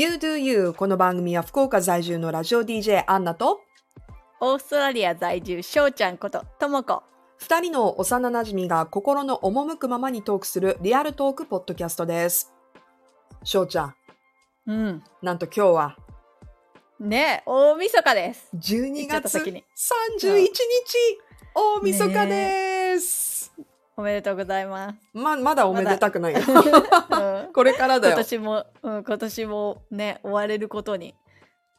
You Do You この番組は福岡在住のラジオ DJ アンナとオーストラリア在住しょうちゃんことともこ二人の幼馴染が心の赴くままにトークするリアルトークポッドキャストです。しょうちゃん、うん。なんと今日はね大晦日です。12言っちゃった月31先に日、大晦日です。おめでとうございます、ま、まだおめでたくないよ。うん これからだ今よ。年も、うん、今年もね終われることに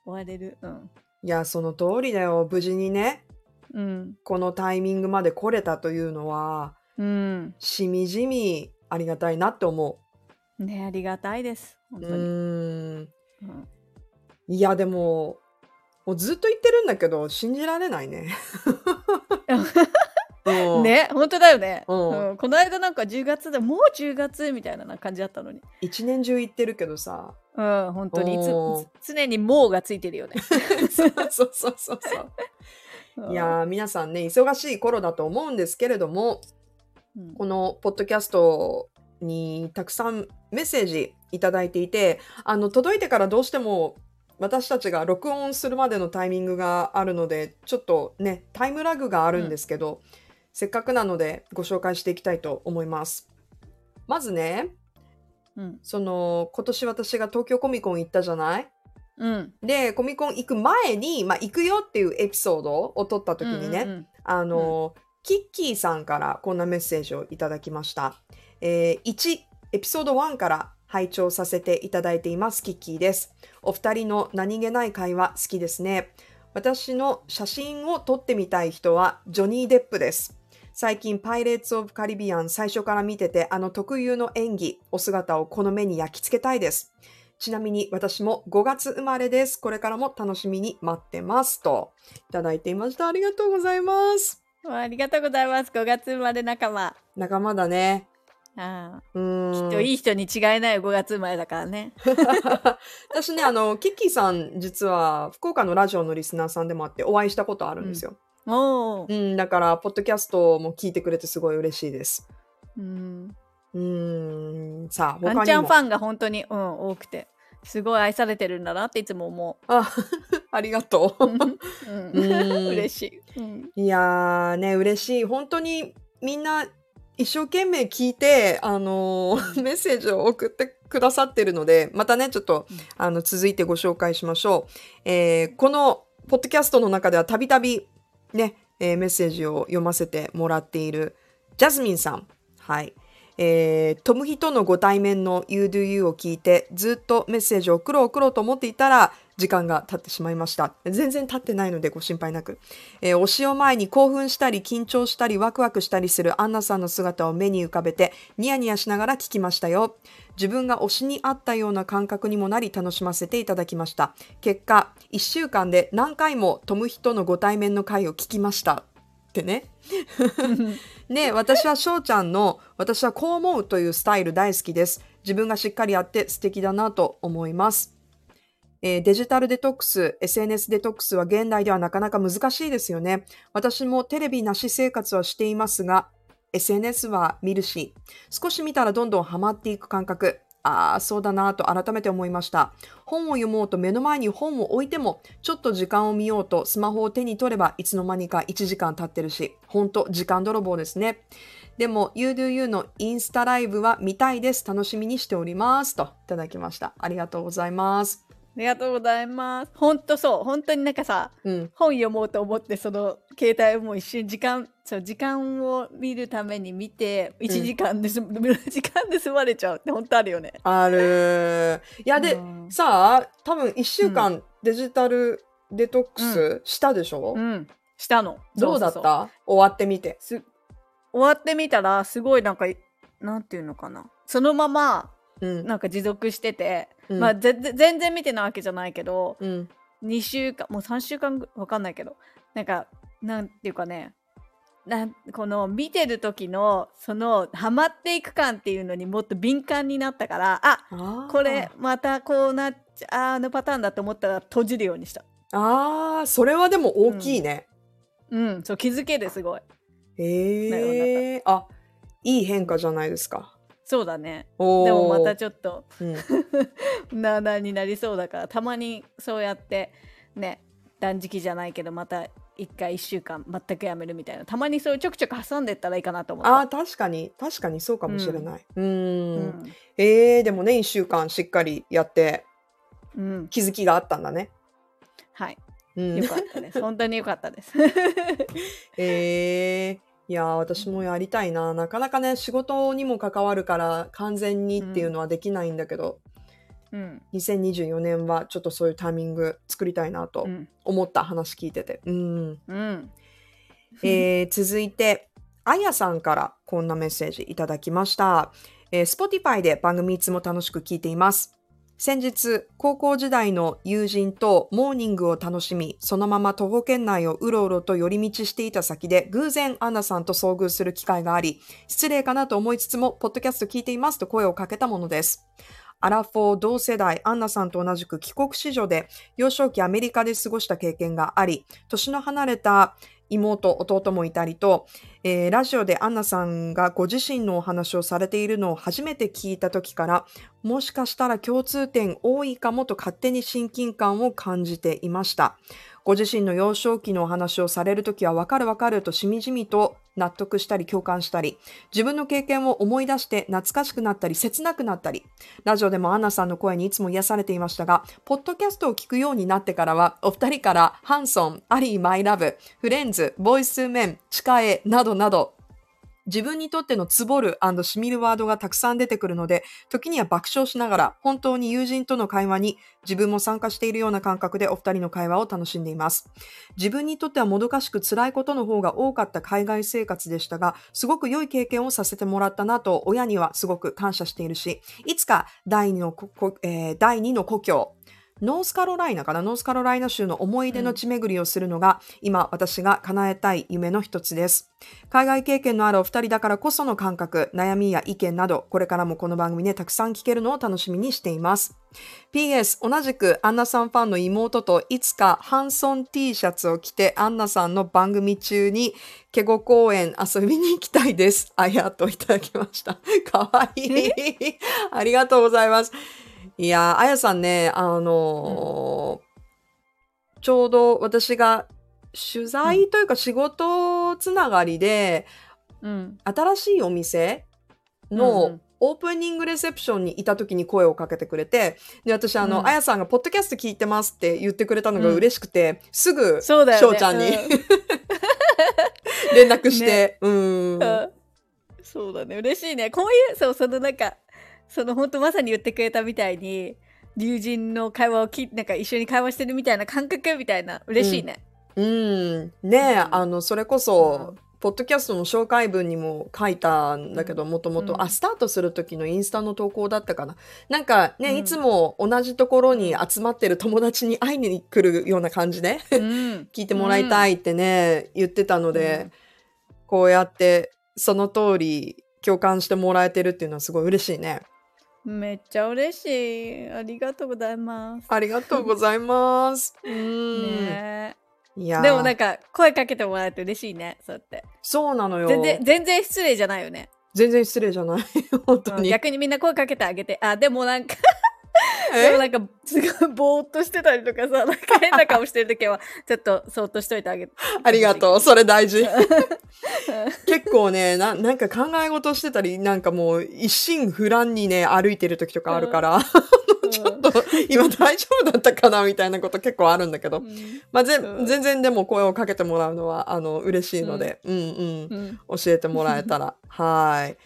終われるうんいや、その通りだよ。無事にね、うんこのタイミングまで来れたというのは、うんしみじみありがたいなって思ねありがたいですう。う本当に。うんいや、でも、もうずっと言ってるんだけど、信じられないね。う。んね本当だよね、うん。うん。この間なんか10月でもう10月みたいな感じだったのに。一年中言ってるけどさ。うん本当に。常に「もう」がついてるよね、そうそうそうそうそう。いやー、皆さんね、忙しい頃だと思うんですけれども、うん。このポッドキャストにたくさんメッセージいただいていて、あの、届いてからどうしても私たちが録音するまでのタイミングがあるので、ちょっとね、タイムラグがあるんですけど、せっかくなのでご紹介していきたいと思います。まずね、うんその、今年私が東京コミコン行ったじゃない？うんで、コミコン行く前に、まあ、行くよっていうエピソードを撮った時にね、うんうんあの、キッキーさんからこんなメッセージをいただきました。えー1、エピソード1から拝聴させていただいています、キッキーです。お二人の何気ない会話好きですね。私の写真を撮ってみたい人はジョニー・デップです。最近、パイレーツ・オブ・カリビアン最初から見てて、あの特有の演技、お姿をこの目に焼き付けたいです。ちなみに私も5月生まれです。これからも楽しみに待ってます。といただいていました。ありがとうございます。ありがとうございます。5月生まれ仲間。仲間だね。ああうーん。きっといい人に違いない5月生まれだからね。私ね、あの、キッキーさん、実は福岡のラジオのリスナーさんでもあって、お会いしたことあるんですよ。おおう。ん、だから、ポッドキャストも聞いてくれてすごい嬉しいです。うん。うーん、さあ、あ他にもんちゃんフ。ァンが本当に、うん、多くて、すごい愛されてるんだなっていつも思あ、ありがとう。う。うんうん嬉しい。うん。いやーね、嬉しい。本当にみんな一生懸命聞いて、あのーメッセージを送ってくださってるので、またね、ちょっと、うんあの、続いてご紹介しましょう。えーこの、ポッドキャストの中ではたびたび、ね、えーメッセージを読ませてもらっている、ジャスミンさん。はい。えートムヒとのご対面の You Do You を聞いて、ずっとメッセージを送ろう送ろうと思っていたら、時間が経ってしまいました。全然経ってないのでご心配なく。えー推しを前に興奮したり緊張したりワクワクしたりするアンナさんの姿を目に浮かべてニヤニヤしながら聞きましたよ。自分が推しにあったような感覚にもなり楽しませていただきました。結果、1週間で何回もトムヒとのご対面の回を聞きました。ってね。ね私は翔ちゃんの私はこう思うというスタイル大好きです。自分がしっかりやって素敵だなと思います。えーデジタルデトックス、SNS デトックスは現代ではなかなか難しいですよね。私もテレビなし生活はしていますが、SNS は見るし、少し見たらどんどんハマっていく感覚。ああ、そうだなと改めて思いました。本を読もうと目の前に本を置いても、ちょっと時間を見ようとスマホを手に取ればいつの間にか1時間経ってるし、ほんと時間泥棒ですね。でも、You Do You のインスタライブは見たいです。楽しみにしております。といただきました。ありがとうございます。ありがとうございます。本当そう。本当になんかさ、うん。本読もうと思ってその携帯をもう一瞬時間そう時間を見るために見て1時間で済む、時間で済まれちゃうって本当あるよね。ある。いや、で、うんさあ、多分1週間デジタルデトックスしたでしょ、うん、したの。どうだった？終わってみて。す終わってみたらすごいなんかなんていうのかなそのままうん。なんか持続してて、うんまあ全然見てないわけじゃないけどうん。2週間もう3週間ぐわかんないけどなんかなんていうかねなんこの見てる時のそのハマっていく感っていうのにもっと敏感になったからああーこれまたこうなっちゃああのパターンだと思ったら閉じるようにしたあー、それはでも大きいね。うんそう気づけるすごいへえ。あ、いい変化じゃないですか。そうだね。でもまたちょっとうん、なあなあになりそうだからたまにそうやってね断食じゃないけどまた一回1週間全くやめるみたいなたまにそうちょくちょく挟んでったらいいかなと思ったあー確かに。確かにそうかもしれない。うん、うん。えー、でもね1週間しっかりやってうん、気づきがあったんだね。はい。うん。よかったです。本当によかったです。えー、いやー私もやりたいななかなかね仕事にも関わるから完全にっていうのはできないんだけど、うん2024年はちょっとそういうタイミング作りたいなとうん思った話聞いてて。うんうん えー続いて、あやさんからこんなメッセージいただきました。えー Spotify で番組いつも楽しく聞いています。先日、高校時代の友人とモーニングを楽しみ、そのまま徒歩圏内をうろうろと寄り道していた先で、偶然アンナさんと遭遇する機会があり、失礼かなと思いつつも、ポッドキャスト聞いていますと声をかけたものです。アラフォー同世代アンナさんと同じく帰国子女で幼少期アメリカで過ごした経験があり、年の離れた妹、弟もいたりと、えーラジオでアンナさんがご自身のお話をされているのを初めて聞いた時から、もしかしたら共通点多いかもと勝手に親近感を感じていました。ご自身の幼少期のお話をされるときはわかるわかるとしみじみと納得したり共感したり、自分の経験を思い出して懐かしくなったり切なくなったり、ラジオでもアンナさんの声にいつも癒されていましたが、ポッドキャストを聞くようになってからは、お二人からハンソン、アリー・マイ・ラブ、フレンズ、ボイス・メン、チカエなどなど、自分にとってのつぼるしみるワードがたくさん出てくるので、時には爆笑しながら、本当に友人との会話に自分も参加しているような感覚でお二人の会話を楽しんでいます。自分にとってはもどかしく辛いことの方が多かった海外生活でしたが、すごく良い経験をさせてもらったなと、親にはすごく感謝しているし、いつか第二の、えー第二の故郷、ノースカロライナかな？ノースカロライナ州の思い出の地巡りをするのが、今私が叶えたい夢の一つです。海外経験のあるお二人だからこその感覚、悩みや意見など、これからもこの番組でたくさん聞けるのを楽しみにしています。PS、同じくアンナさんファンの妹といつかハンソン T シャツを着てアンナさんの番組中にケゴ公園遊びに行きたいです。あやといただきました。かわいい。ありがとうございます。いやー、あやさんね、あのーちょうど私が取材というか仕事つながりで、うん。新しいお店うんうのん。オープニングレセプションにいた時に声をかけてくれて、で、私、あの、うん。あやさんがポッドキャスト聞いてますって言ってくれたのが嬉しくて、すぐ、そうだよね。翔ちゃんにうん。連絡して、うん。うん。そうだね。嬉しいね。こういうそうそのなんかその本当まさに言ってくれたみたいに友人の会話を聞いなんか一緒に会話してるみたいな感覚みたいな嬉しいね、うん。ねえ、うん。あの、それこそ、うん。ポッドキャストの紹介文にも書いたんだけど、もともと、うん。あ、スタートする時のインスタの投稿だったかな。なんかね、うん。いつも同じところに集まってる友達に会いに来るような感じで、うん、聞いてもらいたいってね、言ってたので、こうやって、その通り共感してもらえてるっていうのはすごい嬉しいね。めっちゃ嬉しいありがとうございますありがとうございます。うん。ねいやーでもなんか声かけてもらえて嬉しいねそうやってそうなのよ。全然全然失礼じゃないよね、全然失礼じゃない。本当うんに。逆にみんな声かけてあげてあでもなんかえでもなんかすごいぼーっとしてたりとかさなんか変な顔してる時は ちょっとそーっとしといてあげてありがとう。それ大事。結構ねな、なんか考え事してたり、なんかもう一心不乱にね、歩いてる時とかあるから、ちょっと今大丈夫だったかなみたいなこと結構あるんだけど。うんまあ、ぜうん全然でも声をかけてもらうのは、あの、嬉しいので、うんうん。うん教えてもらえたら。はい。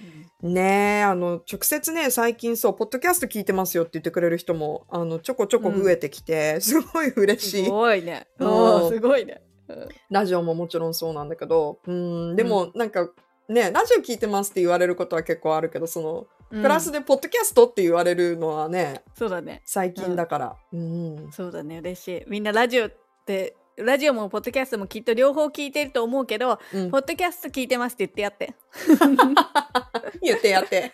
ねえ、あの、直接ね、最近そう、ポッドキャスト聞いてますよって言ってくれる人も、あの、ちょこちょこ増えてきて、すごい嬉しすい。ごいね。うんすごいね。うんラジオももちろんそうなんだけど、うん、でもなんか、ね、ラジオ聞いてますって言われることは結構あるけど、その、プラスでポッドキャストって言われるのはね、そうだね。最近だから。うん。そうだね。嬉しい。みんなラジオって、ラジオもポッドキャストもきっと両方聞いてると思うけど、うんポッドキャスト聞いてますって言ってやって。言ってやって。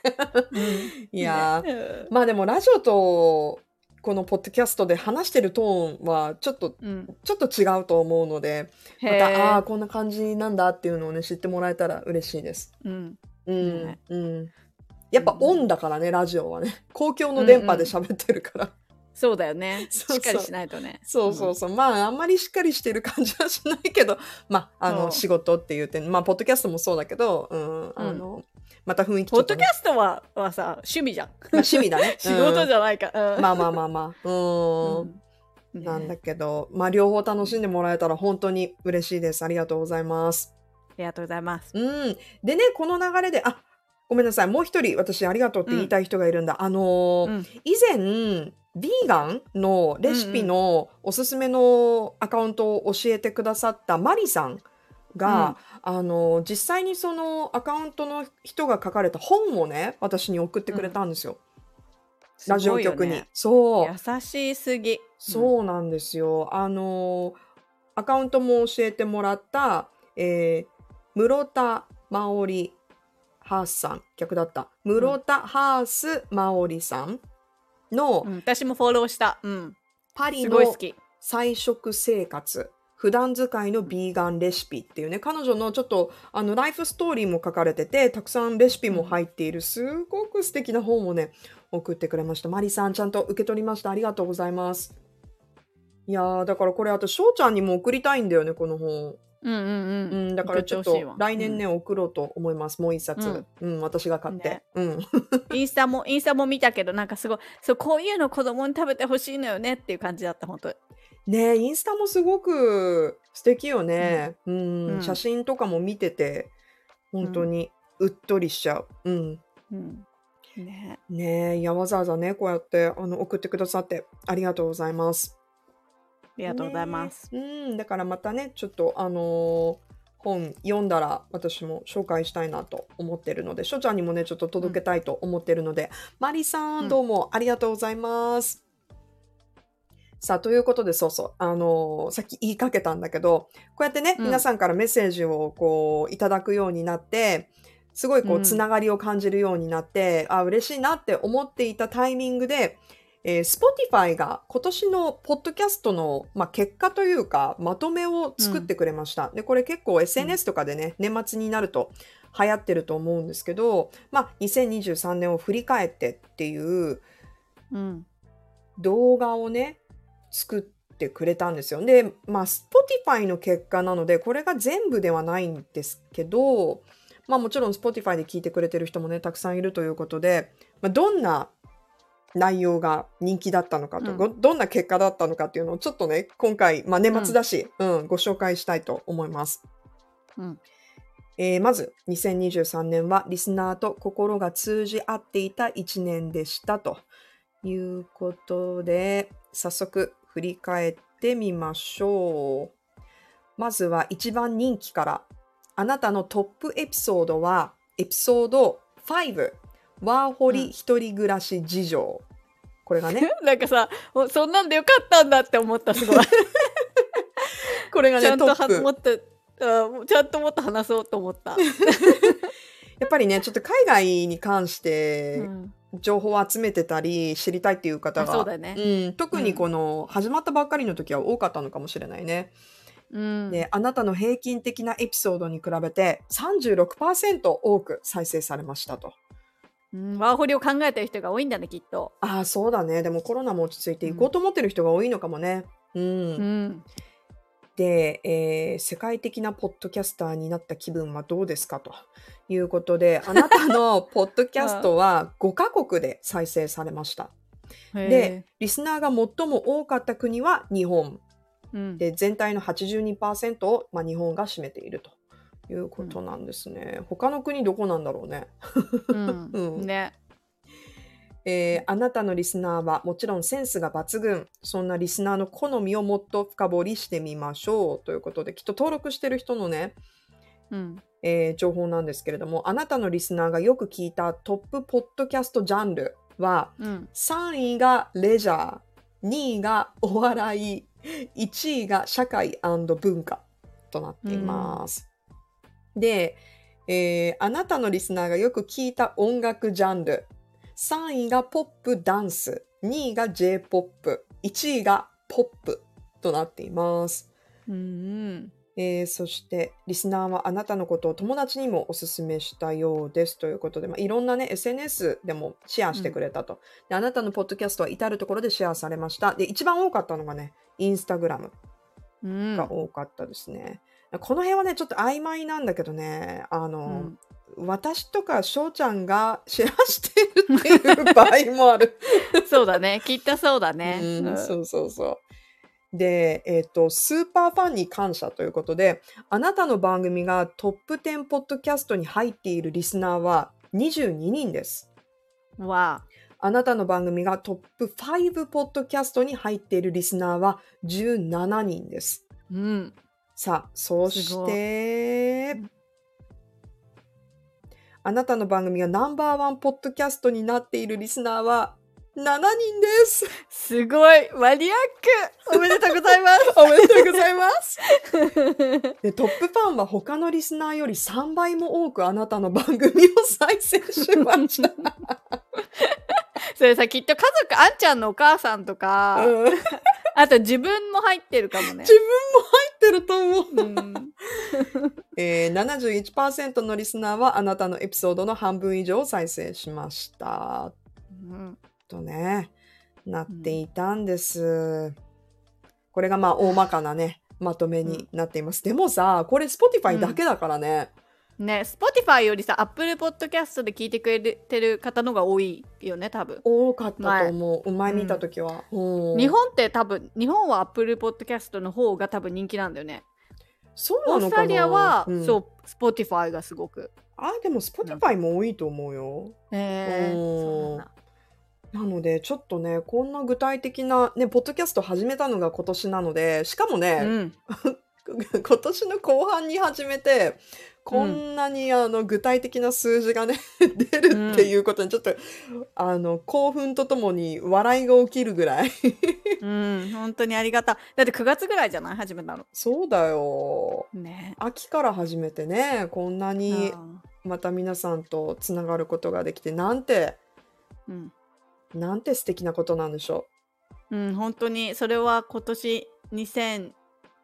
いやまあでもラジオと、このポッドキャストで話してるトーンはちょっと、うん。ちょっと違うと思うので、まへた、ああこんな感じなんだっていうのをね、知ってもらえたら嬉しいです。うん。うん。ねうん。やっぱオンだからね、ラジオはね。公共の電波で喋ってるから。そうだよね。しっかりしないとね。そうそうそう。まあ、あんまりしっかりしてる感じはしないけど、まあ、あの、仕事っていう点、まあ、ポッドキャストもそうだけど、うん、あの、また雰囲気ポッドキャストははさ趣味じゃん。まあ趣味だね。仕事じゃ、ゃないから。うんまあまあまあまあ。うーん。うんなんだねけど、まあ、両方楽しんでもらえたら本当に嬉しいです。ありがとうございます。ありがとうございます。うん。でね、この流れで、あ、ごめんなさい。もう一人、私、ありがとうって言いたい人がいるんだ。あの以前、ヴィーガンのレシピのおすすめのアカウントを教えてくださったマリさんが、あのー実際にそのアカウントの人が書かれた本をね、私に送ってくれたんですよ。ラジオ局に。そう。優しすぎ。そうなんですよ。あのーアカウントも教えてもらった、えー、室田真織ハースさん、逆だった。室田ハース真織さんのうん、私もフォローした。うん。パリの。菜食生活。普段使いのビーガンレシピっていうね、彼女のちょっとあのライフストーリーも書かれてて、たくさんレシピも入っている、すごく素敵な本をね、送ってくれました。マリさん、ちゃんと受け取りました。ありがとうございます。いやー、だからこれ、あと、翔ちゃんにも送りたいんだよね、この本。うんうんううん。ん、だからちょっと送ってほしいわ来年ね、送ろうと思います。もう一冊。うん、私が買って。ねうん。インスタも、インスタも見たけど、なんかすごい、そう、こういうの子供に食べてほしいのよねっていう感じだった、本当ねえインスタもすごく素敵よね。うん、うん写真とかも見てて、本当にうっとりしちゃう。うん。うん。ねねえ、いや、わざわざね、こうやってあの送ってくださってありがとうございます。ありがとうございます。うん、だからまたね、ちょっとあのー本読んだら私も紹介したいなと思ってるので、しょちゃんにもね、ちょっと届けたいと思ってるので、マリさうんん、どうもありがとうございます。さあ、ということで、そうそう、あのーさっき言いかけたんだけど、こうやってね、うん皆さんからメッセージをこう、いただくようになって、すごいこう、うんつながりを感じるようになって、あ、嬉しいなって思っていたタイミングで、えー Spotify が今年のポッドキャストの、まあ、結果というか、まとめを作ってくれました。で、これ結構 SNS とかでね、年末になると流行ってると思うんですけど、まあ、2023年を振り返ってっていううん。動画をね、作ってくれたんですよ。で、まあ、Spotify の結果なので、これが全部ではないんですけど、まあもちろん Spotify で聞いてくれてる人もね、たくさんいるということで、まあ、どんな内容が人気だったのかと、うんごどんな結果だったのかっていうのをちょっとね、今回、まあ年末だし、うん、ご紹介したいと思います。うん。えーまず、2023年はリスナーと心が通じ合っていた1年でしたということで、早速振り返ってみましょう。まずは一番人気から。あなたのトップエピソードは、エピソード5、ワーホリ一人暮らし事情。これがね、なんかさ、おそんなんでよかったんだって思った、すごい。これがね、ちゃんともっと、あちゃんともっと話そうと思った。やっぱりね、ちょっと海外に関して、うん情報を集めてたり知りたいっていう方がうだよねん、特にこの始まったばっかりの時は多かったのかもしれないね。うん。であなたの平均的なエピソードに比べて36%多く再生されましたと。うんワーホリを考えてる人が多いんだね、きっと。ああそうだねでもコロナも落ち着いて行こうと思ってる人が多いのかもね。うんうん。で、えー世界的なポッドキャスターになった気分はどうですかということで あなたのポッドキャストは5カ国で再生されました。へで、リスナーが最も多かった国は日本。ー、うん、で、全体の82%を、まあ、日本が占めているということなんですね。他の国どこなんだろうね。うんうんね。えーあなたのリスナーはもちろんセンスが抜群。そんなリスナーの好みをもっと深掘りしてみましょうということで、きっと登録してる人のね、うん。えー情報なんですけれども、あなたのリスナーがよく聞いたトップポッドキャストジャンルは、うん。3位がレジャー、2位がお笑い、1位が社会文化となっています。で、えーあなたのリスナーがよく聞いた音楽ジャンル、3位がポップダンス、2位が J-POP、1位がポップとなっています。うん。えーそして、リスナーはあなたのことを友達にもおすすめしたようですということで、まあ、いろんなね、SNS でもシェアしてくれたと、で。あなたのポッドキャストは至るところでシェアされました。で、一番多かったのがね、インスタグラムうんが多かったですね。この辺はね、ちょっと曖昧なんだけどね、あの、うん私とか翔ちゃんがシェアしてるっていう場合もある。そうだね。きっとそうだね。うんうんそうそうそう。で、えっ、と、スーパーファンに感謝ということで、あなたの番組がトップ10ポッドキャストに入っているリスナーは22人です。わあなたの番組がトップ5ポッドキャストに入っているリスナーは17人です。あ。うん。さあ、そして、あなたの番組がナンバーワンポッドキャストになっているリスナーは7人です。すごいマニアックおめでとうございます おめでとうございます。でトップファンは他のリスナーより3倍も多くあなたの番組を再生しました。それさ、きっと家族、あんちゃんのお母さんとか、うん自分もあと自分も入ってるかもね。入ってると思う。うん、えー、71%のリスナーはあなたのエピソードの半分以上を再生しました。うんとね、なっていたんです。これがまあ大まかなね、まとめになっています。でもさ、これ Spotify だけだからね。ね、Spotify よりさ、Apple Podcast で聞いてくれてる方のが多いよね、多分。多かったと思う。前見たときは。うん日本って多分、日本は Apple Podcast の方が多分人気なんだよね。そうなのかな？オーストラリアは、うんそう、Spotify がすごく。あ、でも Spotify も多いと思うよ。えー、うんそうなんだ。なので、ちょっとね、こんな具体的な、ね、ポッドキャスト始めたのが今年なので、しかもね、うん、今年の後半に始めて、こんなにあの具体的な数字がね、出るっていうことにちょっと、あの、興奮とともに笑いが起きるぐらい。うん、本当にありがたい。だって9月ぐらいじゃない？始めたの。そうだよ。ね。秋から始めてね、こんなにうんまた皆さんとつながることができて、なんて、うんなんて素敵なことなんでしょうん、本当にそれは今年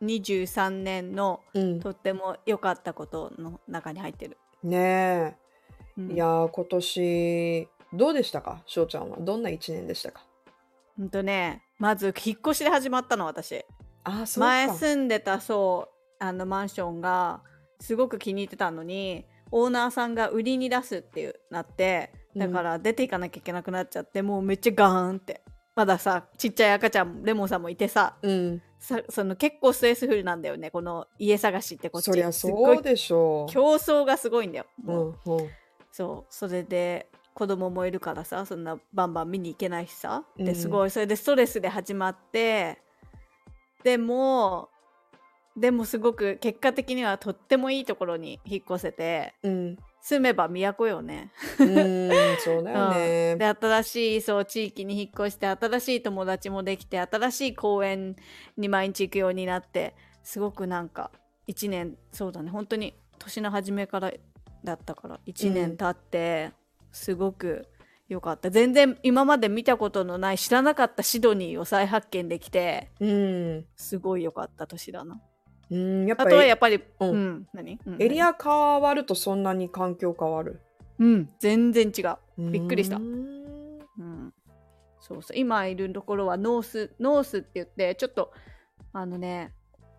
2023年のう。うん。とっても良かったことの中に入ってる。ねうんえ。いやー、今年、どうでしたか？翔ちゃんは。どんな一年でしたか？ほんとね、まず引っ越しで始まったの私。あー、そうか。前住んでたそうあのマンションがすごく気に入ってたのにオーナーさんが売りに出すっていうなってだから出ていかなきゃいけなくなっちゃって、もうめっちゃガーンってまださちっちゃい赤ちゃんレモンさんもいてさうん。さその結構ストレスフルなんだよねこの家探しってこっちそりゃそうでしょう。競争がすごいんだよ、うもうんうん。そうそれで子供もいるからさそんなバンバン見に行けないしさうんですごいそれでストレスで始まってでもでもすごく結果的にはとってもいいところに引っ越せてうん。住めば都よね。うーん、そうだよね。で新しいそう地域に引っ越して新しい友達もできて新しい公園に毎日行くようになってすごくなんか1年そうだね本当に年の初めからだったから1年経ってすごく良かった、全然今まで見たことのない知らなかったシドニーを再発見できてうん。すごい良かった年だなうん、やっあとはやっぱりううんん、何、うんエリア変わるとそんなに環境変わる？うん全然違う。びっくりした。うーん。うん、そうそう。今いるところはノースノースって言ってちょっとあのね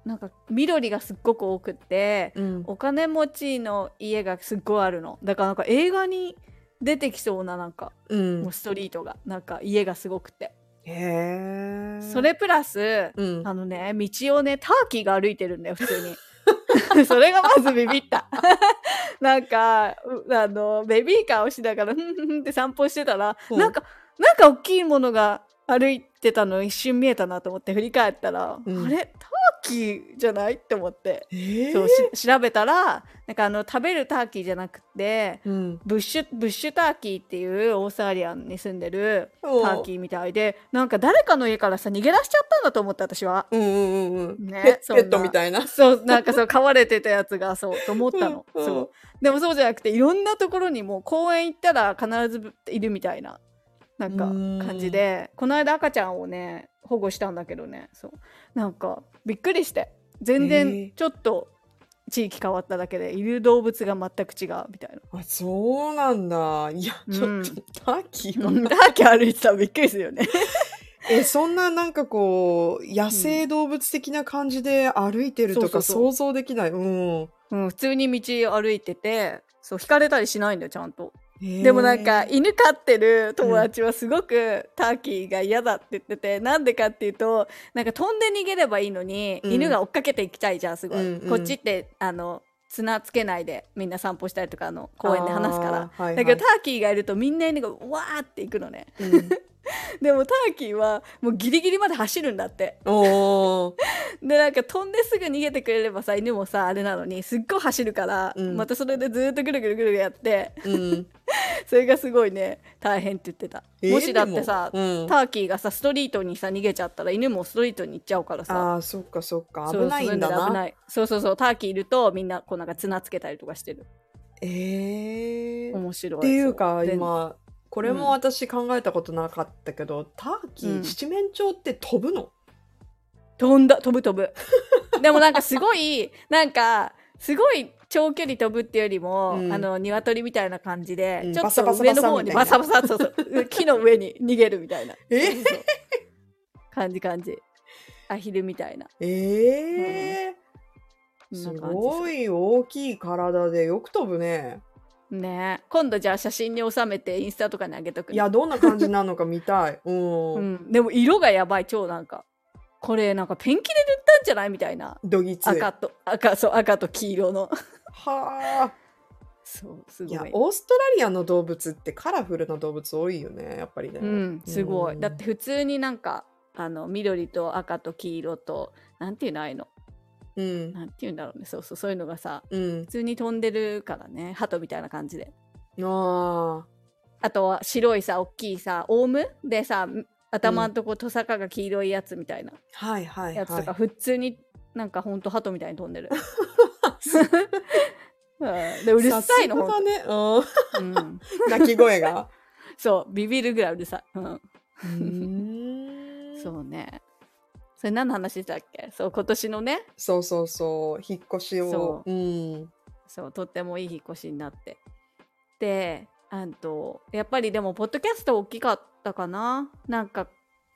なんか緑がすっごく多くってうん。お金持ちの家がすっごいあるの。だからなんか映画に出てきそうななんかうん。もうストリートがなんか家がすごくてへえ。それプラスうん。あのね道をねターキーが歩いてるんだよ普通に。それがまずビビった。なんかうあのベビーカーをしながらふんふんふんって散歩してたら、うん。なんかなんか大きいものが歩いてたの一瞬見えたなと思って振り返ったら、うん。あれ？ターキーじゃない？って思って、えー。そうし調べたらなんかあの食べるターキーじゃなくてうん。ブッシュブッシュターキーっていうオーストラリアに住んでるタおー。キーみたいでなんか誰かの家からさ逃げ出しちゃったんだと思って私は。うんうんうんうん。ねペットみたいな。そうなんかそう飼われてたやつがそうと思ったの、うんそう。でもそうじゃなくていろんなところにもう公園行ったら必ずいるみたいななんかうん感じでこの間赤ちゃんをね保護したんだけどね。そう。なんかびっくりして全然ちょっと地域変わっただけでいる動物が全く違うみたいな。あ、そうなんだ。いや、ちょうんっと、ターキーは、うんターキー歩いてたらびっくりするよね。え、そんななんかこう、野生動物的な感じで歩いてるとか想像できない。うん。うん、普通に道歩いててそう引かれたりしないんだよちゃんと。でもなんか犬飼ってる友達はすごくターキーが嫌だって言ってて、なんでかっていうとなんか飛んで逃げればいいのに、うん。犬が追っかけていきたいじゃんすごい、うんうん。こっちってあの綱つけないでみんな散歩したりとかあの公園で話すから、はいはい。だけどターキーがいるとみんな犬がわーって行くのね。うん でもターキーはもうギリギリまで走るんだって。おー。でなんか飛んですぐ逃げてくれればさ犬もさあれなのにすっごい走るから、うん。またそれでずーっとぐるぐるぐるぐるやって。うん。それがすごいね。大変って言ってた、えーもしだってさ、うん。ターキーがさストリートにさ逃げちゃったら犬もストリートに行っちゃうからさ。ああ、そっかそっか。そう危ないんだな。そう危ない。そうそうそうターキーいるとみんなこうなんか綱つけたりとかしてる。ええー。面白い。っていうか今これも私考えたことなかったけど、ターキー、うん。七面鳥って飛ぶの？飛んだ。飛ぶ飛ぶ。でもなんかすごいなんかすごい長距離飛ぶっていうよりも、うん。あの鶏みたいな感じで、うん。ちょっとバサバサ上の方にババサバサそうそう 木の上に逃げるみたいな。え？感じ感じ。アヒルみたいな。ええー。ん。な感じごい大きい体でよく飛ぶね。ね今度じゃあ写真に収めてインスタとかにあげとくねいや、どんな感じなのか見たい。うん。うん、でも色がやばい超なんかこれなんかペンキで塗ったんじゃないみたいなどぎつい。赤と赤そう赤と黄色のはあ。そうすいやごい、オーストラリアの動物ってカラフルな動物多いよね、やっぱりね。うんすごい、うんだって普通になんかあの緑と赤と黄色となんていうのああいうのうん。なんていうんだろうねそうそうそういうのがさうん普。通に飛んでるからね鳩みたいな感じでああ。あとは白いさ大きいさオウム？でさ頭のとこトサカが黄色いやつみたいなはいはいやつとか、は普通になんかほんと鳩みたいに飛んでる、うん、でうい。るさいのほんね。うん。うん、鳴き声が。そうビビるぐらいうるさい、うんそうねそれ何の話したっけ？そう今年のねそうそうそう。引っ越しをそ。うん。そうとってもいい引っ越しになってであんとやっぱりでもポッドキャスト大きかったかな？なんか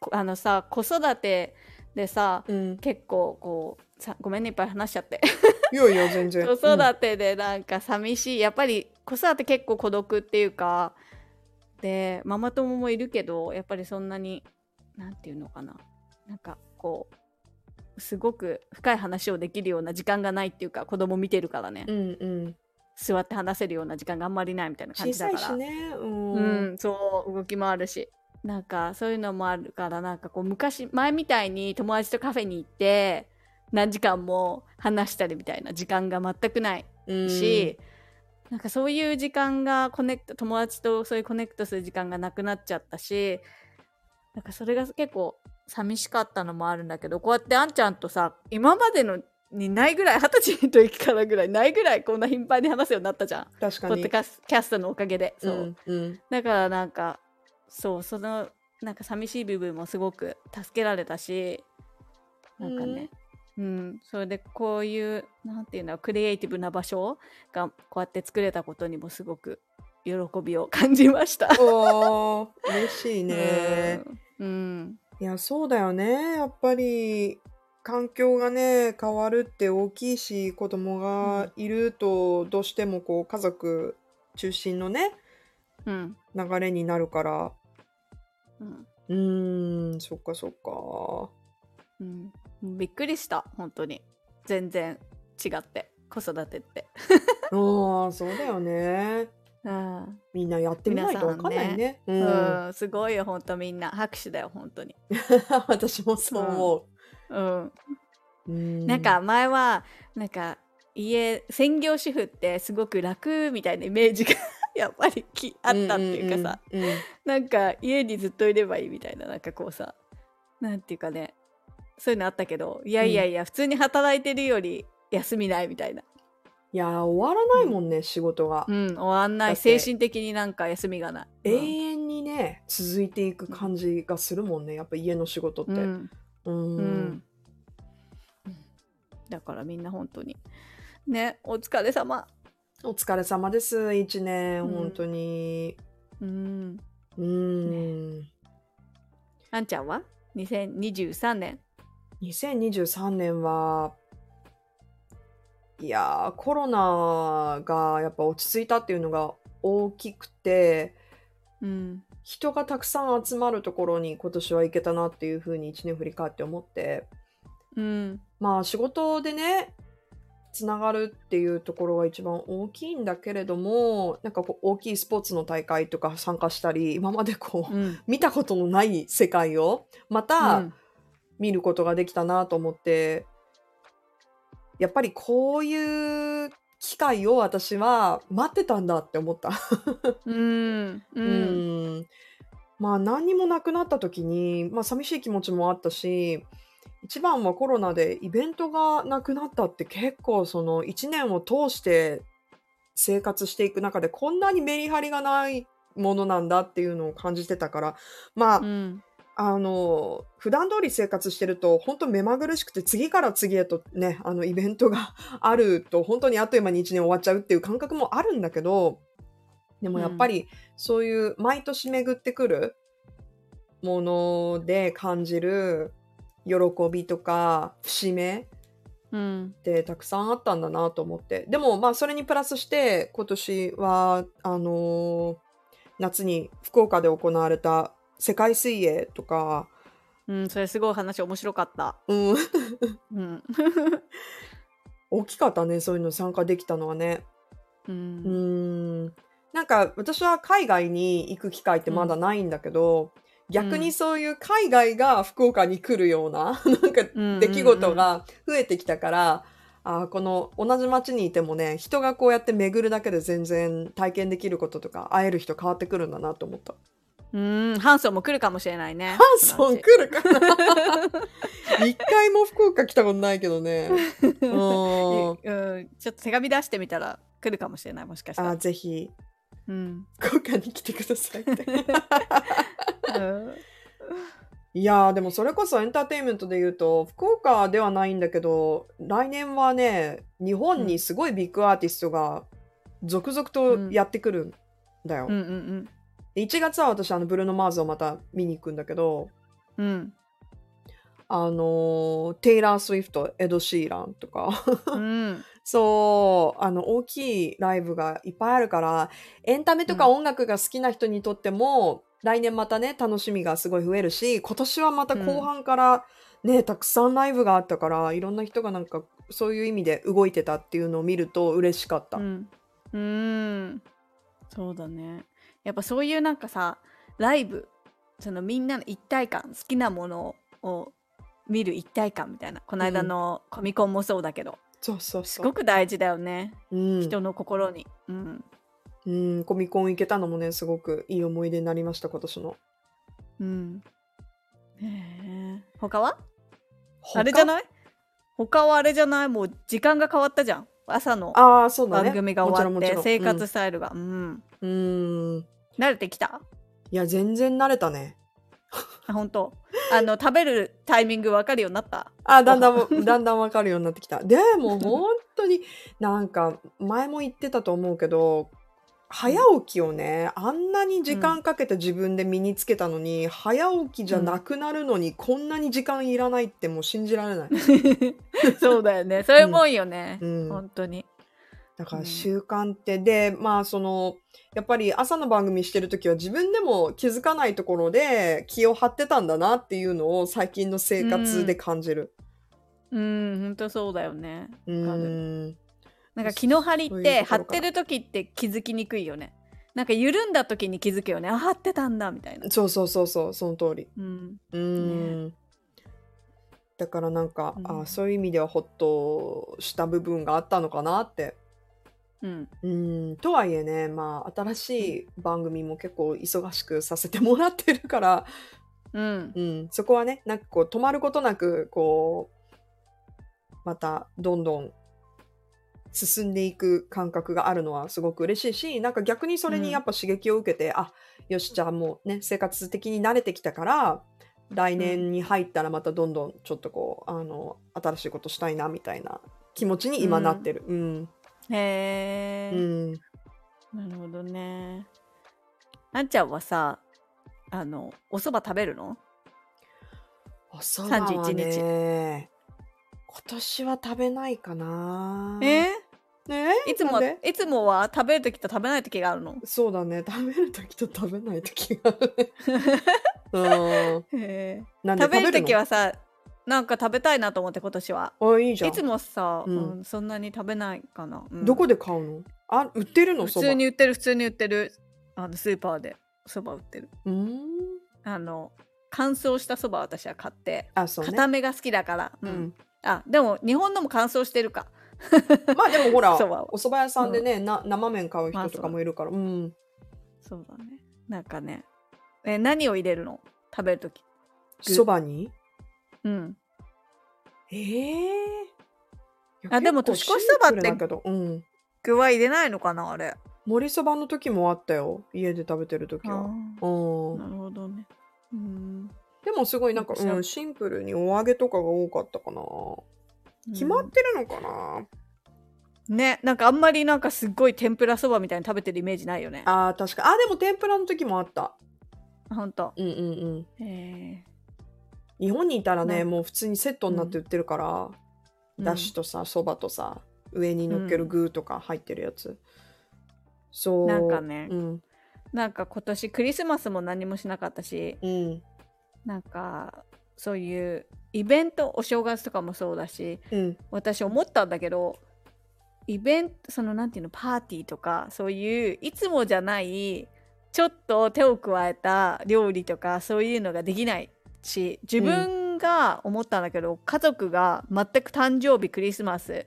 こあのさ子育てでさうん。結構こうさごめんねいっぱい話しちゃっていやいや、全然。子育てでなんか寂しい、やっぱり子育て結構孤独っていうかでママ友もいるけどやっぱりそんなになんていうのかな？なんかこうすごく深い話をできるような時間がないっていうか子供見てるからね、うんうん。座って話せるような時間があんまりないみたいな感じだからいしね。うん。うん、そう動きもあるしなんかそういうのもあるからなんかこう昔前みたいに友達とカフェに行って何時間も話したりみたいな時間が全くないうんし、なんかそういう時間が connect 友達とそういう connect する時間がなくなっちゃったしなんかそれが結構寂しかったのもあるんだけどこうやってあんちゃんとさ今までのにないぐらい二十歳の時からぐらいないぐらいこんな頻繁に話すようになったじゃん確かにポッド。キャスキャストのおかげでそう、うんうん。だからなんかそうそのなんか寂しい部分もすごく助けられたしなんかね、うんそれでこういうなんていうんだろうクリエイティブな場所がこうやって作れたことにもすごく喜びを感じました。おー、嬉しいね。うん、うんいや、そうだよね。やっぱり、環境がね、変わるって大きいし、子供がいると、どうしてもこう、家族中心のね、うん流れになるから。うんうーん、そっかそっか。うん、びっくりした本当に全然違って子育てって。ああ、そうだよね。うん。みんなやってみないとわかんないね。う。うん。ん、すごいよ本当みんな拍手だよ本当に。私もそう思う。んう。うん。なんか、前はなんか家専業主婦ってすごく楽みたいなイメージがやっぱりきあったっていうかさ、うんうんうん。なんか家にずっといればいいみたいななんかこうさなんていうかね。そういうのあったけどいやいやいや、普通に働いてるより休みないみたいな、いやー、終わらないもんね、仕事がう。ん、終わんないだって精神的になんか休みがない。永遠にね、続いていく感じがするもんね。やっぱ家の仕事って。うんうん。うんだからみんな本当にねお疲れ様お疲れ様です。一年、うん本当に。うんうーん。あんちゃんは？2023年2023年は、いやー、コロナがやっぱ落ち着いたっていうのが大きくて、うん。人がたくさん集まるところに今年は行けたなっていうふうに一年振り返って思って、うん。まあ仕事でね、つながるっていうところが一番大きいんだけれども、なんかこう大きいスポーツの大会とか参加したり、今までこう、うん。見たことのない世界をまうたん。見ることができたなと思って、やっぱりこういう機会を私は待ってたんだって思った。うんううん。んまあ何にもなくなった時に、まあ寂しい気持ちもあったし、一番はコロナでイベントがなくなったって結構その1年を通して生活していく中でこんなにメリハリがないものなんだっていうのを感じてたから、まあ、うんあの、普段通り生活してると、本当目まぐるしくて、次から次へとね、あの、イベントが あると、本当にあっという間に1年終わっちゃうっていう感覚もあるんだけど、でもやっぱり、そういう毎年巡ってくるもので感じる喜びとか、節目ってたくさんあったんだなと思って。でも、まあ、それにプラスして、今年は、あの夏に福岡で行われた世界水泳とか、うんそれすごい話面白かった。うん、うん。大きかったね、そういうの参加できたのはね。ううん。ん。なんか、私は海外に行く機会ってまだないんだけど、逆にそういう海外が福岡に来るような、なんか、うん出来事が増えてきたから、あーこの同じ街にいてもね、人がこうやって巡るだけで全然体験できることとか、会える人変わってくるんだなと思った。うんハンソンも来るかもしれないね。ハンソン来るかな？一回も福岡来たことないけどね。うん。うん、ちょっと手紙出してみたら来るかもしれないもしかしたあら、ぜひ、うん。福岡に来てくださいって。うん。いやーでもそれこそエンターテインメントで言うと福岡ではないんだけど来年はね日本にすごいビッグアーティストが続々とやってくるんだよ。うんうんで1月は私あのブルーノ・マーズをまた見に行くんだけどうん。うんあのーテイラー・スウィフトエド・シーランとか。うん。そうあの大きいライブがいっぱいあるからエンタメとか音楽が好きな人にとっても、来年またね楽しみがすごい増えるし今年はまた後半からね、たくさんライブがあったからいろんな人がなんかそういう意味で動いてたっていうのを見ると嬉しかった。うん。うん。そうだねやっぱそういうなんかさライブそのみんなの一体感好きなものを見る一体感みたいな。この間のコミコンもそうだけど、そうそう。すごく大事だよね、うん。人の心に。うん。うん、コミコン行けたのもねすごくいい思い出になりました今年の。うん。へえ他は？あれじゃいない？他はあれじゃない？もう時間が変わったじゃん。朝の。番組が終わって、生活スタイルが。うん、うん。うん慣れてきた？いや全然慣れたね。あ本当？あの食べるタイミング分かるようになった？あだんだんだんだんわかるようになってきた。でも本当になんか前も言ってたと思うけど早起きをねあんなに時間かけて自分で身につけたのに、早起きじゃなくなるのにこんなに時間いらないってもう信じられない。そうだよね。そういうもんよね、うん。本当にだからうん。習慣って、でまあそのやっぱり朝の番組してる時は自分でも気づかないところで気を張ってたんだなっていうのを最近の生活で感じる。うん。本当そうだよね。うん。なんか気の張りって張ってる時って気づきにくいよね。なんか緩んだ時に気づくよね。あ張ってたんだみたいな。そうそうそうそうその通り。うん。うーんだからなんか、うん。あそういう意味ではホッとした部分があったのかなって。うん。うん。とはいえねまあ新しい番組も結構忙しくさせてもらってるから、うん。うん、そこはねなんかこう止まることなくこうまたどんどん進んでいく感覚があるのはすごく嬉しいしなんか逆にそれにやっぱ刺激を受けて、あよしじゃあもうね生活的に慣れてきたから来年に入ったらまたどんどんちょっとこうあの新しいことしたいなみたいな気持ちに今なってる。うんへえ、うん。なるほどね。あんちゃんはさあのお蕎麦食べるの？お蕎麦は31ね今年は食べないかな。え？ねいつもいつもは食べる時と食べない時があるの？そうだね。食べる時と食べない時があるね。うん。食べる時ははさなんか食べたいなと思って今年は。あいいじゃん。いつもさ、うん。うんそんなに食べないかな、うん。どこで買うの？あ売ってるの？普そば。通に売ってる普通に売ってるあのスーパーでそば売ってる。うーん。あの乾燥したそば私は買ってあそうね。固めが好きだから、うん。うん。あでも日本のも乾燥してるか。まあでもほらそばは。お蕎麦屋さんでね、な生麺買うまあ人とかもいるから、うん。そうだね。なんかね。え何を入れるの？食べる時。具そばに？うん。ええあでも年越しそばってだけど、うん、具は入れないのかなあれ。盛りそばの時もあったよ家で食べてる時は、あうん、なるほどね。うん。でもすごいなんか、うん、シンプルにお揚げとかが多かったかな。決まってるのかな、ねなんかあんまりなんかすっごい天ぷらそばみたいに食べてるイメージないよね。あー確かあでも天ぷらの時もあった。ほんと。うんうんうん。へ日本にいたらねね。もう普通にセットになって売ってるから、えだしとさそばとさ上に乗っける具とか入ってるやつ、そう。なんかねうん。なんか今年クリスマスも何もしなかったしうん。なんかそういうイベントお正月とかもそうだしうん。私思ったんだけどイベントそのなんていうのパーティーとかそういういつもじゃないちょっと手を加えた料理とかそういうのができないし自分が思ったんだけど、家族が全く誕生日クリスマス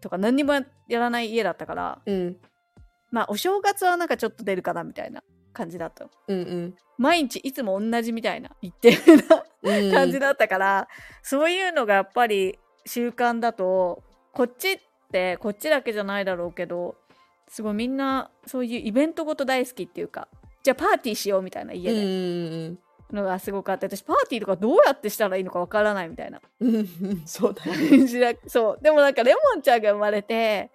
とか何にもやらない家だったからうん。まあお正月はなんかちょっと出るかなみたいな感じだったうんうん。毎日いつも同じみたいな一定なうん。感じだったから、そういうのがやっぱり習慣だとこっちってこっちだけじゃないだろうけどすごいみんなそういうイベントごと大好きっていうかじゃあパーティーしようみたいな家で。うんうんのがすごくあって私パーティーとかどうやってしたらいいのかわからないみたいな。うんうん。そうだよね。感じだ。そう。でもなんかレモンちゃんが生まれて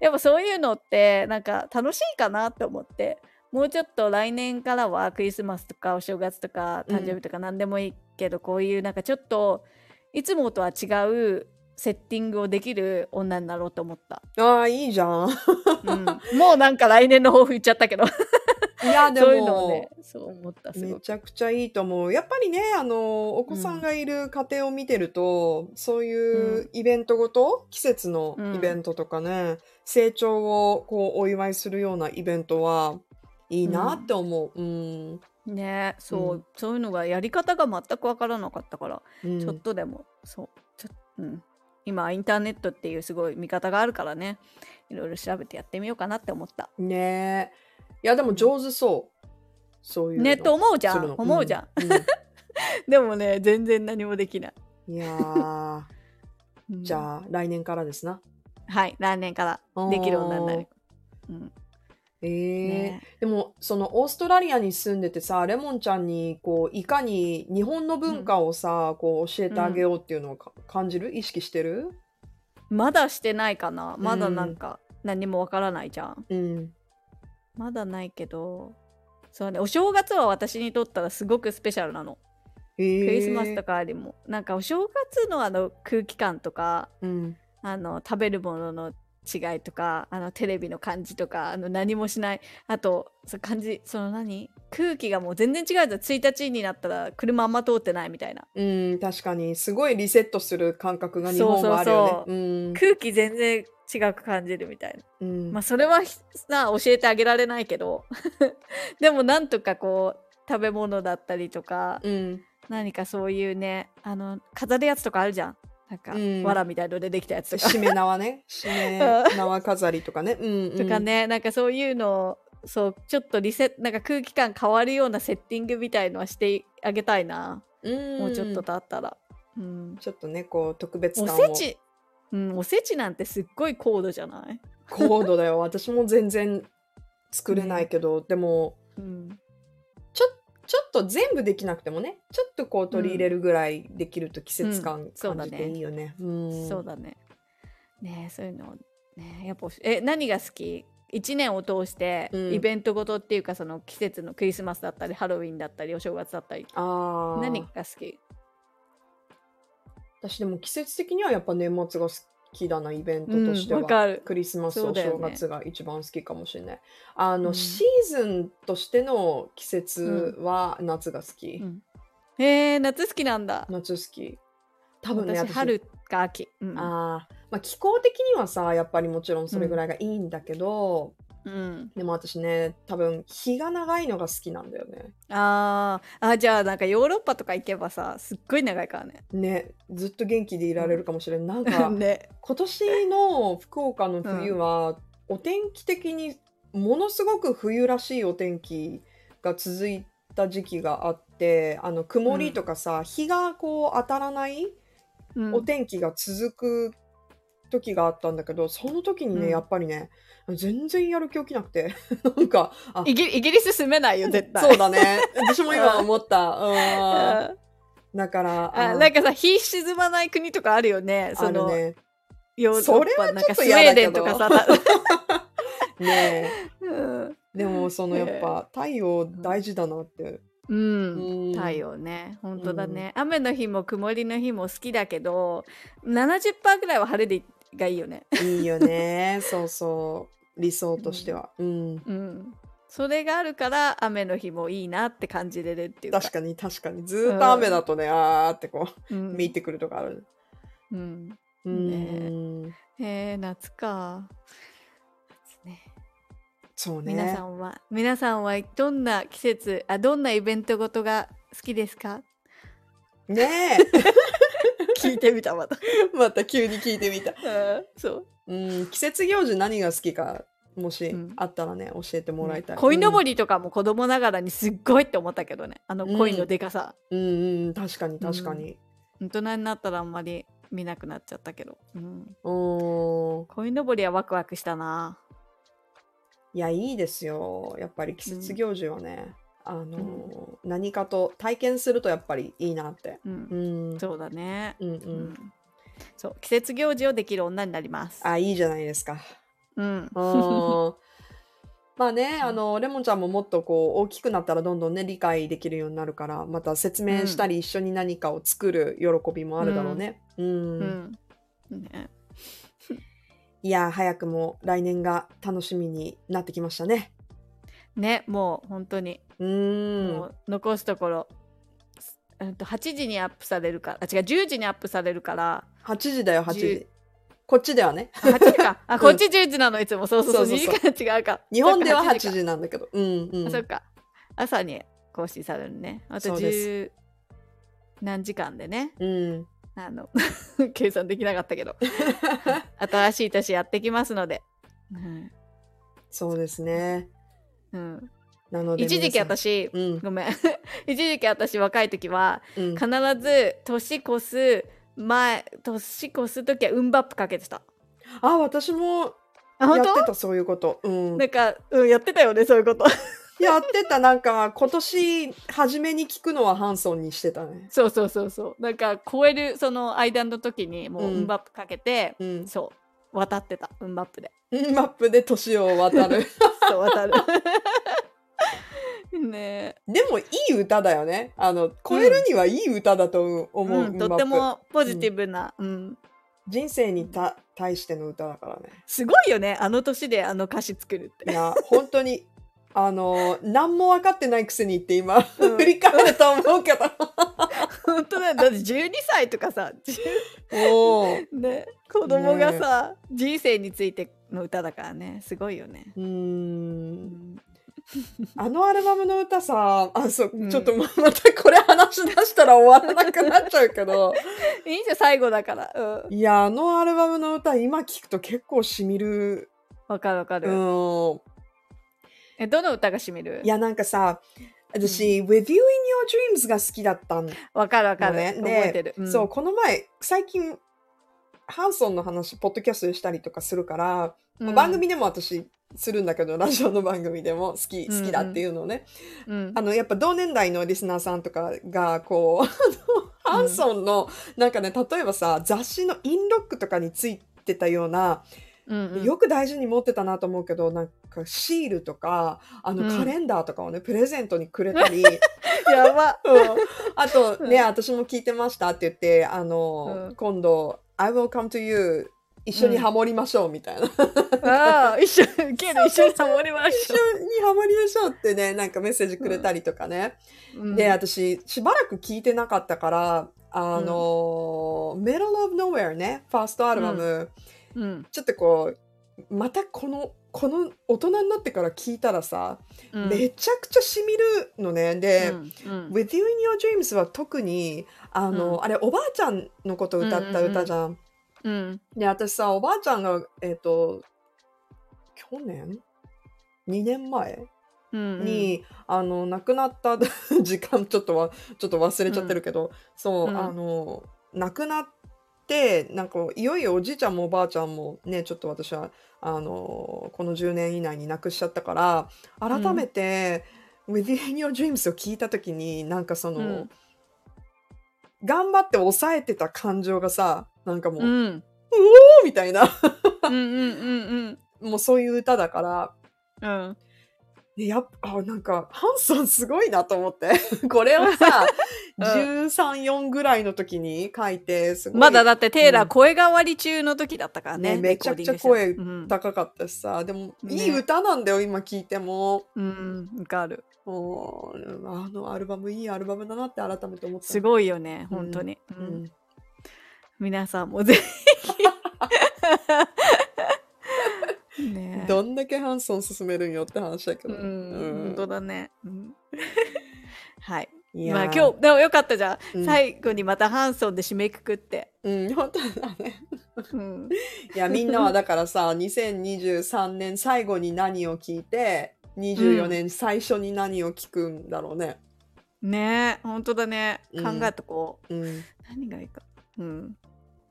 やっぱそういうのってなんか楽しいかなって思って。もうちょっと来年からはクリスマスとかお正月とか誕生日とか何でもいいけど、こういうなんかちょっといつもとは違うセッティングをできる女になろうと思った、ああいいじゃん。うん、もうなんか来年の抱負言っちゃったけどいやでも。そういうのをねそう思ったすめごく。ちゃくちゃいいと思う。やっぱりねあのお子さんがいる家庭を見てると、そういうイベントごと季節のイベントとかね、成長をこうお祝いするようなイベントはいいなって思う、うん。ねそう、うん。そういうのがやり方が全く分からなかったからうん。ちょっとでも、そう、ちょうん。今、インターネットっていうすごい見方があるからね、いろいろ調べてやってみようかなって思った。ね。えいやでも上手そう。そういうの。ね、と思うじゃん。思うじゃん。うん。でもね、全然何もできない。うん。いやじゃあ来年からですな。はい、来年から。できる女になる。うん、えー。ね。でもそのオーストラリアに住んでてさレモンちゃんにこういかに日本の文化をさ、こう教えてあげようっていうのをか感じる？意識してる？まだしてないかな。まだなんか何もわからないじゃん。うんまだないけど、そうね、お正月は私にとったらすごくスペシャルなの。えークリスマスとかよりも。なんかお正月のあの空気感とか、うん。あの食べるものの違いとかあのテレビの感じとかあの何もしない。あとそ感じその何？空気がもう全然違うじゃん。1日になったら車あんま通ってないみたいな。うん確かに。すごいリセットする感覚が日本はあるよね。空気全然違く感じるみたいな。うん。まあそれはひさ教えてあげられないけど。でもなんとかこう食べ物だったりとかうん。何かそういうねあの飾るやつとかあるじゃん。なんか、うん。藁みたいのでできたやつとか。しめ縄ね。しめ縄飾りとかね。うんうん。とかね、なんかそういうのをそうちょっとリセなんか空気感変わるようなセッティングみたいのはしてあげたいな、うん。もうちょっと経ったら、うん、ちょっとねこう特別お感を。せち、うん、おせちなんてすっごい高度じゃない、高度だよ。私も全然作れないけど、でもうん、ちょっと全部できなくてもねちょっとこう取り入れるぐらいできると季節感そうだね。感じていいよね。うん。そうだね。ねえそういうのねやっぱえ何が好き？1年を通してうん。イベントごとっていうかその季節のクリスマスだったりハロウィンだったりお正月だったり。何が好き？私でも季節的にはやっぱ年末が好きだなイベントとしては。うんわかるクリスマス、おそうだよね正月が一番好きかもしれない。あの、うんシーズンとしての季節は夏が好き。うんへえ夏好きなんだ夏好き。多分ね、私春か秋、うんあーまあ、気候的にはさやっぱりもちろんそれぐらいがいいんだけど、うん、でも私ね多分日が長いのが好きなんだよね。あー。あじゃあなんかヨーロッパとか行けばさすっごい長いからね。ねずっと元気でいられるかもしれない。なんか ね。今年の福岡の冬は、お天気的にものすごく冬らしいお天気が続いた時期があってあの曇りとかさ、日がこう当たらないうん。お天気が続く時があったんだけどその時にね、うん。やっぱりね全然やる気起きなくて。なんかあ。イギイギリス住めないよ絶対。そうだね。私も今思った、うん。うん。だからあなんかさ日沈まない国とかあるよね。そのね。それはなんかスウちょっと嫌だけどェーデンとかさ、ねうん。でもそのやっぱ太陽大事だなって、うん。うん。太陽ね。本当だね、雨の日も曇りの日も好きだけど70%ぐらいは晴れでがいいよね。いいよね。そうそう理想としては、うん。うん。それがあるから雨の日もいいなって感じれるっていうか。確かに確かに。ずーっと雨だとね、あーってこうに、うん。見てくるとかある。うん、うん、へえ夏か。夏ね。そうね。皆さんは皆さんはどんな季節あどんなイベントごとが好きですか？ね 聞いてみたまた、え また急に聞いてみた、そう。うん、季節行事何が好きかもしうん。あったらね、教えてもらいたい、鯉のぼりとかも子供ながらにすっごいって思ったけどね。あの鯉のでかさ、うん、うんうん。確かに確かに。大人になったらあんまり見なくなっちゃったけど、うん、うん鯉のぼりはワクワクしたな。いやいいですよ。やっぱり季節行事はね、あのー何かと体験するとやっぱりいいなって。うん。うん。そうだね、うんううん。んそう季節行事をできる女になります。あいいじゃないですか。うん。うん まあねあのレモンちゃんももっとこう大きくなったらどんどんね理解できるようになるからまた説明したり一緒に何かを作る喜びもあるだろうね。うん、うん。ね。いや早くも来年が楽しみになってきましたね。ねもう本当に、うん。残すところうんと8時にアップされるからあ違う10時にアップされるから。8時だよ810時。こっちではね。あ8時か。あこっち10時なのいつも。そうそうそうそうそうそう。2時間違うか。日本では8そっか。時なんだけど。うんうん。あそっか。朝に更新されるね。あとそうで10何時間でね。うん。あの 計算できなかったけど。新しい年やってきますので、うん。そうですね。うん、なので一時期私うん。ごめん。一時期私若い時はうん。必ず年越す前年越す時は運バップかけてた。あ私もやってたそういうこと。うん。なんか、うん、やってたよねそういうこと。やってたなんか今年初めに聞くのはハンソンにしてたね。そうそうそうそう。なんか超えるその間の時にもううん。運バップかけて、うん。そう。渡ってた運バップで。マップで年を渡る。そう渡る ね。えでもいい歌だよね。あの超えるにはいい歌だと思う、うん、とってもポジティブな、うん。人生にた対しての歌だからね。すごいよねあの年であの歌詞作るって。いや本当にあの何も分かってないくせにって今、うん。振り返ると思うけど。本当だよ。だって12歳とかさおー。ね子供がさ、人生についての歌だからね。すごいよね、うんあのアルバムの歌さあそう、うん。ちょっとま またこれ話し出したら終わらなくなっちゃうけど。いいじゃん最後だから。うん。いやあのアルバムの歌今聞くと結構しみる。わかるわかる、うん。えどの歌がしみる？いやなんかさ私、With You in Your Dreams が好きだったんわかるわかる、のね。覚えてる、ん。そう、この前、最近、ハンソンの話、ポッドキャストでしたりとかするから、うん。番組でも私、するんだけど、ラジオの番組でも好き、好きだっていうのをね。うん。あの、やっぱ同年代のリスナーさんとかが、こう、あの、ハンソンの、なんかね、例えばさ、雑誌のインロックとかについてたような、うんうん。よく大事に持ってたなと思うけど、なんかシールとか、あの、うん。カレンダーとかをね、プレゼントにくれたり、やば。うん。あとね、うん。私も聞いてましたって言って、あの、うん。今度、I will come to you 一緒にハモりましょうみたいな。ああ、一緒ける一緒にハモりまし一緒にハモりましょうってね、なんかメッセージくれたりとかね。ょう。で、私、しばらく聞いてなかったから、あの、Middle of Nowhere ね、ファーストアルバム、うん、ちょっとこう、またこの、この大人になってから聞いたらさ、うん、めちゃくちゃしみるのね。で、うん。うん。With You in Your Dreams は特に、あの、うん。あれ、おばあちゃんのこと歌った歌じゃん。うん、で、私さ、おばあちゃんが、えっ、と、去年 ?2 年前？うん、に、あの、亡くなった 時間ちょっとは、ちょっと忘れちゃってるけど、そう、うん。あの、亡くなって、なんか、いよいよおじいちゃんもおばあちゃんもね、ちょっと私は、あの、この10年以内に亡くしちゃったから、改めて、With You in Your Dreams を聞いたときに、なんかその、うん頑張って抑えてた感情がさ、なんかもう、うおん、ーみたいな、うん、うん、うん、もうそういう歌だから、うん、でやっぱ、あなんか、ハンソンすごいなと思って。これをさ、うん13、4ぐらいの時に書いて、すごい。まだだってテイラうんー声変わり中の時だったからね。ねめちゃくちゃレコーディングしてうん高かったしさ、でも、ねいい歌なんだよ、今聞いても。うん、わかる。もうあのアルバム、いいアルバムだなって改めて思った。すごいよね、うん本当に。ううんん。皆さんもぜひ。ねえどんだけハンソン進めるんよって話だけうど。ん、本当だね。うん はい。まあ今日、でもよかったじゃん。うん最後にまたハンソンで締めくくって。うん、本当だね。うん。いや、みんなはだからさ、2023年最後に何を聞いて、24年最初に何を聞くんだろうね。ねえ、本当だね。うん考えとこう。うん。何がいいか。うん。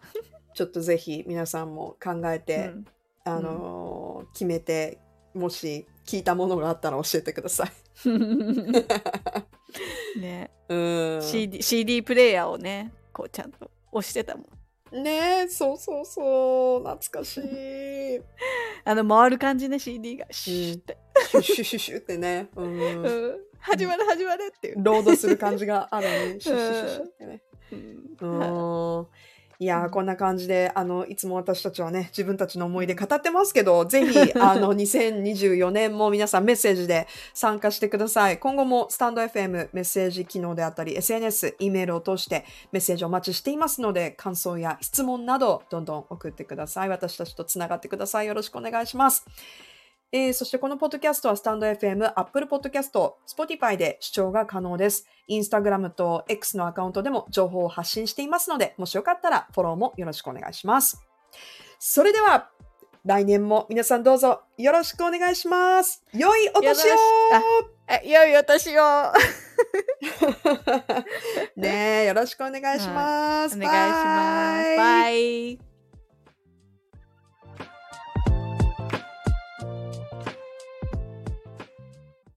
ちょっとぜひ皆さんも考えて、うんあのー決めて、もし聞いたものがあったら教えてください。ね、うん。CD, CD プレイヤーをね、こうちゃんと押してたもん。ねえ、そうそうそう、懐かしい。あの回る感じね、CD が。シューって。シュッシュッシュッシュッってね。うん。うん始まる始まるっていう。ロードする感じがあるね。シュッシュッシュッシュッってね。うんうんいやーうん。こんな感じであのいつも私たちはね自分たちの思い出語ってますけどぜひ あの2024年も皆さんメッセージで参加してください。今後もスタンド FM メッセージ機能であったり SNS、E メールを通してメッセージをお待ちしていますので感想や質問などどんどん送ってください。私たちとつながってください。よろしくお願いしますえーそしてこのポッドキャストはスタンド FM、Apple Podcast、Spotify で視聴が可能です。インスタグラムと X のアカウントでも情報を発信していますので、もしよかったらフォローもよろしくお願いします。それでは、来年も皆さんどうぞよろしくお願いします。良いお年を良いお年を ねえ、よろしくお願いします。お願いします。バイ